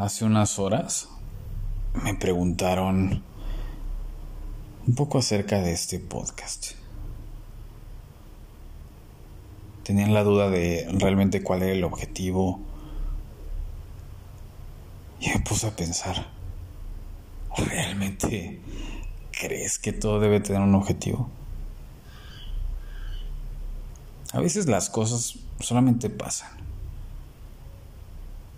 hace unas horas me preguntaron un poco acerca de este podcast. Tenían la duda de realmente cuál era el objetivo. Y me puse a pensar, ¿realmente crees que todo debe tener un objetivo? A veces las cosas solamente pasan.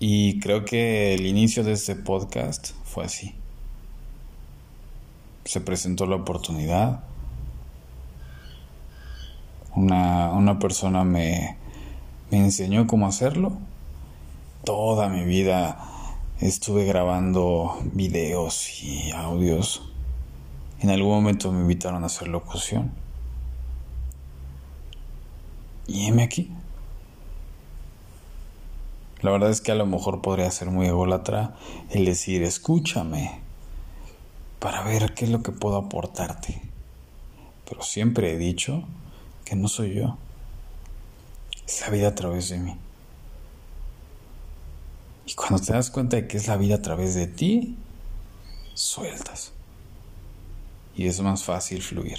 Y creo que el inicio de este podcast fue así. Se presentó la oportunidad. Una, una persona me, me enseñó cómo hacerlo. Toda mi vida estuve grabando videos y audios. En algún momento me invitaron a hacer locución. Y heme aquí. La verdad es que a lo mejor podría ser muy ególatra el decir, escúchame, para ver qué es lo que puedo aportarte. Pero siempre he dicho que no soy yo. Es la vida a través de mí. Y cuando te das cuenta de que es la vida a través de ti, sueltas. Y es más fácil fluir.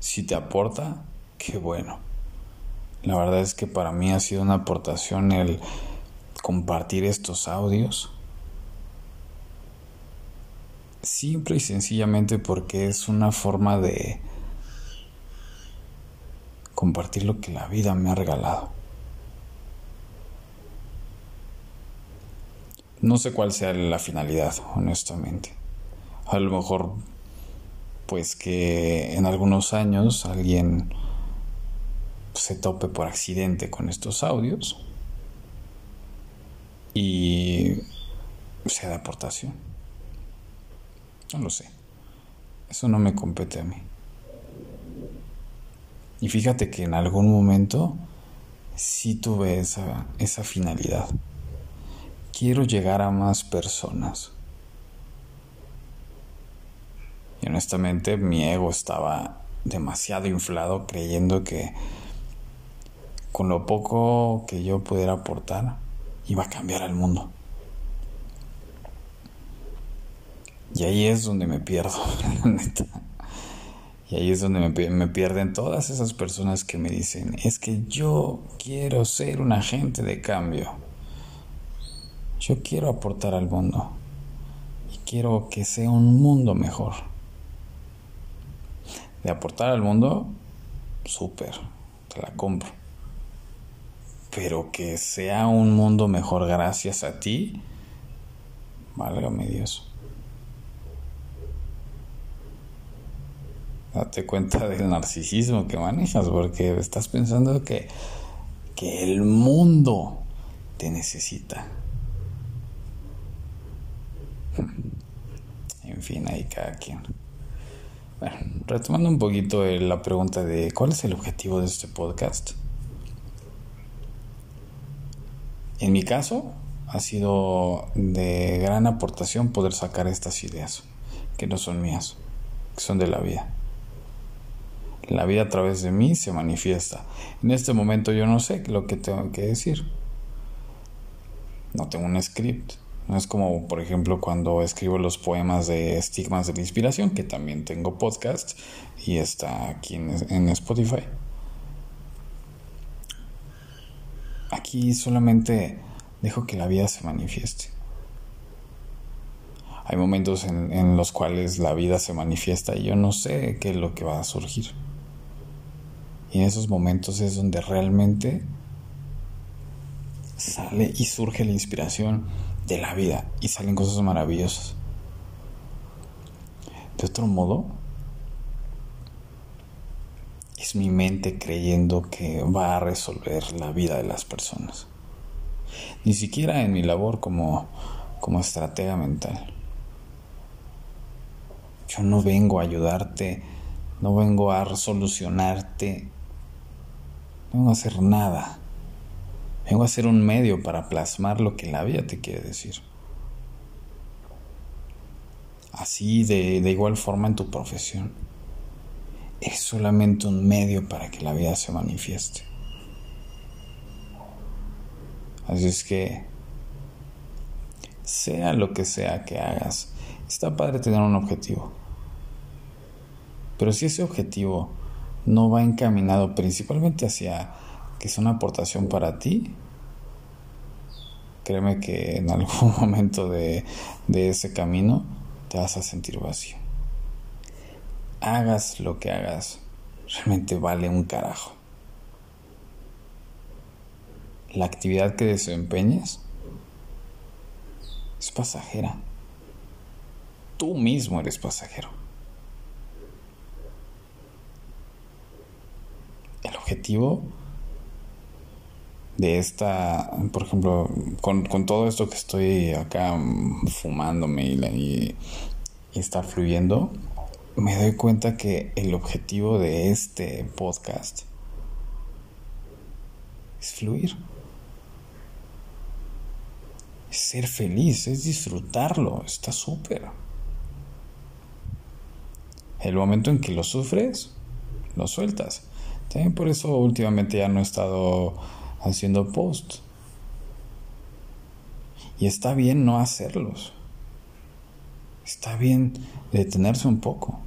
Si te aporta, qué bueno. La verdad es que para mí ha sido una aportación el compartir estos audios. Simple y sencillamente porque es una forma de compartir lo que la vida me ha regalado. No sé cuál sea la finalidad, honestamente. A lo mejor, pues que en algunos años alguien se tope por accidente con estos audios y sea de aportación. No lo sé. Eso no me compete a mí. Y fíjate que en algún momento sí tuve esa, esa finalidad. Quiero llegar a más personas. Y honestamente mi ego estaba demasiado inflado creyendo que con lo poco que yo pudiera aportar, iba a cambiar al mundo. Y ahí es donde me pierdo, neta. Y ahí es donde me, me, pierden todas esas personas que me dicen, es que yo quiero ser un agente de cambio. Yo quiero aportar al mundo. Y quiero que sea un mundo mejor. De aportar al mundo, súper, te la compro pero que sea un mundo mejor gracias a ti, válgame Dios. Date cuenta del narcisismo que manejas, porque estás pensando que, que el mundo te necesita. En fin, ahí cada quien. Bueno, retomando un poquito la pregunta de cuál es el objetivo de este podcast. En mi caso, ha sido de gran aportación poder sacar estas ideas, que no son mías, que son de la vida. La vida a través de mí se manifiesta. En este momento yo no sé lo que tengo que decir. No tengo un script. No es como, por ejemplo, cuando escribo los poemas de Estigmas de la Inspiración, que también tengo podcast y está aquí en, en Spotify. Aquí solamente dejo que la vida se manifieste. Hay momentos en, los cuales la vida se manifiesta y yo no sé qué es lo que va a surgir. Y en esos momentos es donde realmente sale y surge la inspiración de la vida y salen cosas maravillosas. De otro modo, es mi mente creyendo que va a resolver la vida de las personas. Ni siquiera en mi labor como, como estratega mental. Yo no vengo a ayudarte, no vengo a solucionarte, no vengo a hacer nada. Vengo a ser un medio para plasmar lo que la vida te quiere decir. Así de, de igual forma en tu profesión es solamente un medio para que la vida se manifieste. Así es que sea lo que sea que hagas, está padre tener un objetivo. Pero si ese objetivo no va encaminado principalmente hacia que es una aportación para ti, créeme que en algún momento de, de ese camino te vas a sentir vacío. Hagas lo que hagas, realmente vale un carajo. La actividad que desempeñes es pasajera. Tú mismo eres pasajero. El objetivo de esta, por ejemplo, con, todo esto que estoy acá fumándome y, y está fluyendo, me doy cuenta que el objetivo de este podcast es fluir. Es ser feliz, es disfrutarlo, está súper. El momento en que lo sufres, lo sueltas. También por eso últimamente ya no he estado haciendo post. Y está bien no hacerlos. Está bien detenerse un poco.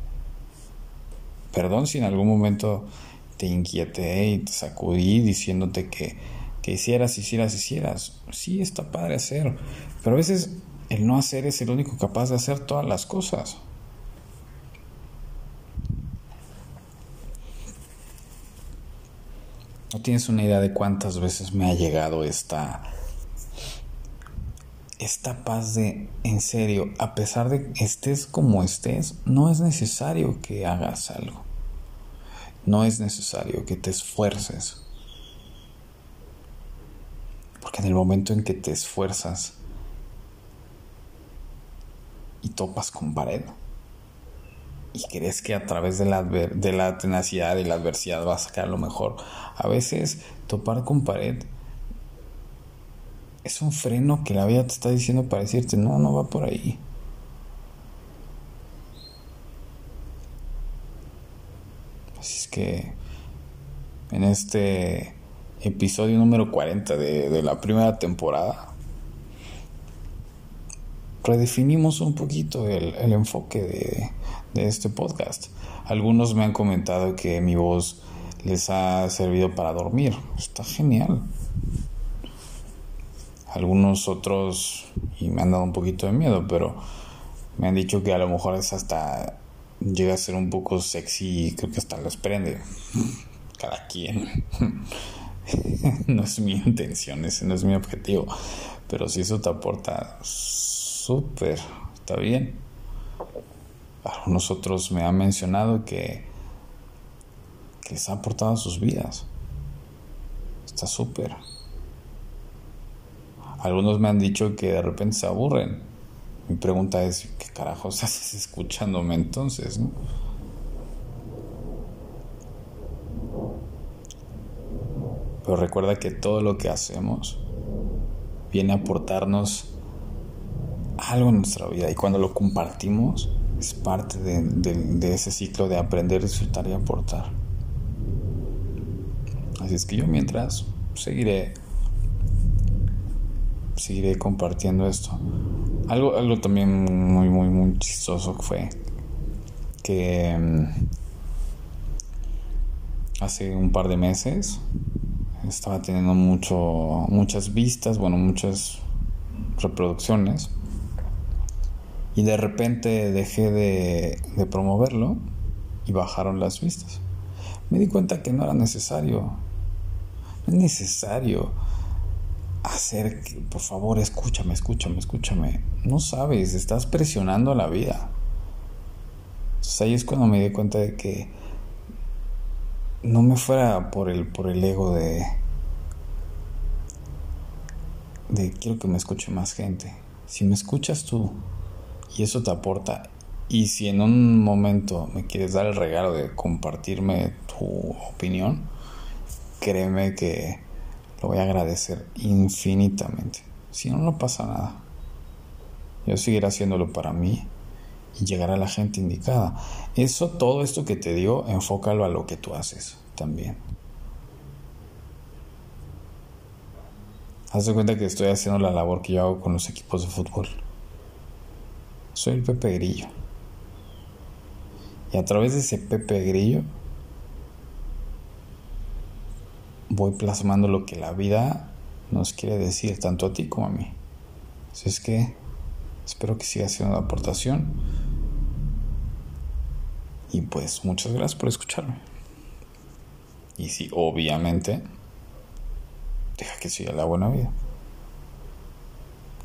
Perdón si en algún momento te inquieté y te sacudí diciéndote que, que hicieras, hicieras, hicieras. Sí, está padre hacer. Pero a veces el no hacer es el único capaz de hacer todas las cosas. No tienes una idea de cuántas veces me ha llegado esta esta paz de en serio, a pesar de que estés como estés, no es necesario que hagas algo. No es necesario que te esfuerces. Porque en el momento en que te esfuerzas y topas con pared, y crees que a través de la, de la tenacidad y la adversidad vas a sacar lo mejor. A veces topar con pared es un freno que la vida te está diciendo para decirte, no, no va por ahí. Así es que en este episodio número 40 de, de la primera temporada, redefinimos un poquito el, el enfoque de, de este podcast. Algunos me han comentado que mi voz les ha servido para dormir. Está genial. Algunos otros, y me han dado un poquito de miedo, pero me han dicho que a lo mejor es hasta llega a ser un poco sexy y creo que hasta los prende. Cada quien. no es mi intención, ese no es mi objetivo. Pero si eso te aporta, súper, está bien. Algunos otros me han mencionado que, que les ha aportado sus vidas. Está súper. Algunos me han dicho que de repente se aburren. Mi pregunta es, ¿qué carajos haces escuchándome entonces? Pero recuerda que todo lo que hacemos viene a aportarnos algo en nuestra vida y cuando lo compartimos es parte de, ese ciclo de aprender, disfrutar y aportar. Así es que yo mientras seguiré seguiré compartiendo esto. Algo, algo también muy, muy, muy chistoso fue que mm, hace un par de meses estaba teniendo mucho, muchas vistas, bueno, muchas reproducciones y de repente dejé de, promoverlo y bajaron las vistas. Me di cuenta que no era necesario. No es necesario hacer que, por favor, escúchame, escúchame, escúchame. No sabes, estás presionando a la vida. Entonces ahí es cuando me di cuenta de que no me fuera por el, por el ego de, de quiero que me escuche más gente. Si me escuchas tú, y eso te aporta. Y si en un momento me quieres dar el regalo de compartirme tu opinión, créeme que lo voy a agradecer infinitamente. Si no, no pasa nada. Yo seguiré haciéndolo para mí y llegar a la gente indicada. Eso, todo esto que te digo, enfócalo a lo que tú haces también. Haz de cuenta que estoy haciendo la labor que yo hago con los equipos de fútbol. Soy el Pepe Grillo. Y a través de ese Pepe Grillo voy plasmando lo que la vida nos quiere decir, tanto a ti como a mí. Así es que espero que siga siendo aportación. Y pues muchas gracias por escucharme. Y sí, obviamente, deja que siga la buena vida.